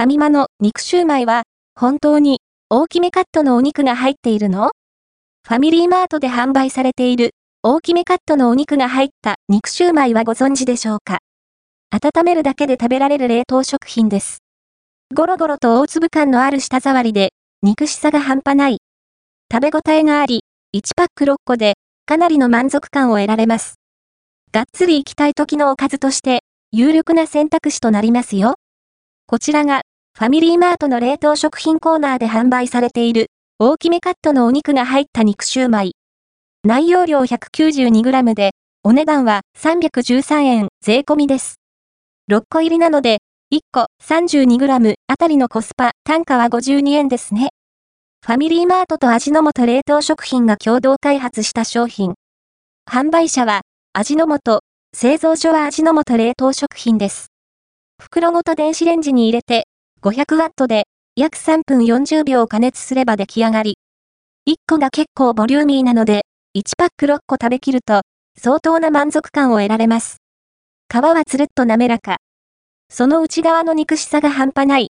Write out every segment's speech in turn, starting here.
ファミマの肉シューマイは、本当に大きめカットのお肉が入っているの？ファミリーマートで販売されている大きめカットのお肉が入った肉シューマイはご存知でしょうか？温めるだけで食べられる冷凍食品です。ゴロゴロと大粒感のある舌触りで、肉しさが半端ない。食べ応えがあり、1パック6個で、かなりの満足感を得られます。がっつり行きたい時のおかずとして、有力な選択肢となりますよ。こちらが、ファミリーマートの冷凍食品コーナーで販売されている、大きめカットのお肉が入った肉シューマイ。内容量 192g で、お値段は313円税込みです。6個入りなので、1個 32g あたりのコスパ、単価は52円ですね。ファミリーマートと味の素冷凍食品が共同開発した商品。販売者は、味の素、製造所は味の素冷凍食品です。袋ごと電子レンジに入れて、500ワットで約3分40秒加熱すれば出来上がり。1個が結構ボリューミーなので、1パック6個食べきると、相当な満足感を得られます。皮はつるっと滑らか。その内側の肉しさが半端ない。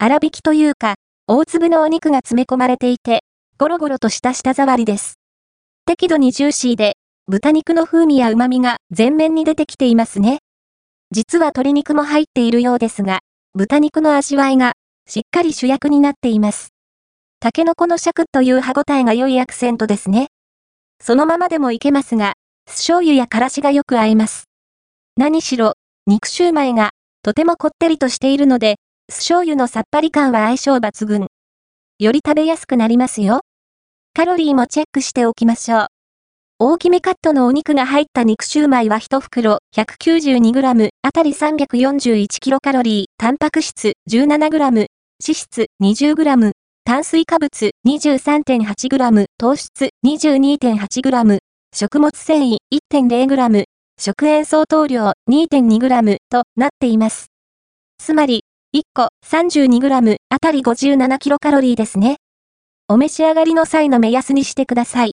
粗挽きというか、大粒のお肉が詰め込まれていて、ゴロゴロとした舌触りです。適度にジューシーで、豚肉の風味や旨味が全面に出てきていますね。実は鶏肉も入っているようですが、豚肉の味わいがしっかり主役になっています。タケノコのシャクという歯ごたえが良いアクセントですね。そのままでもいけますが、酢醤油やからしがよく合います。何しろ、肉シューマイがとてもこってりとしているので、酢醤油のさっぱり感は相性抜群。より食べやすくなりますよ。カロリーもチェックしておきましょう。大きめカットのお肉が入った肉シューマイは1袋 192g あたり 341kcal、タンパク質 17g、脂質 20g、炭水化物 23.8g、糖質 22.8g、食物繊維 1.0g、食塩相当量 2.2g となっています。つまり、1個 32g あたり 57kcal ですね。お召し上がりの際の目安にしてください。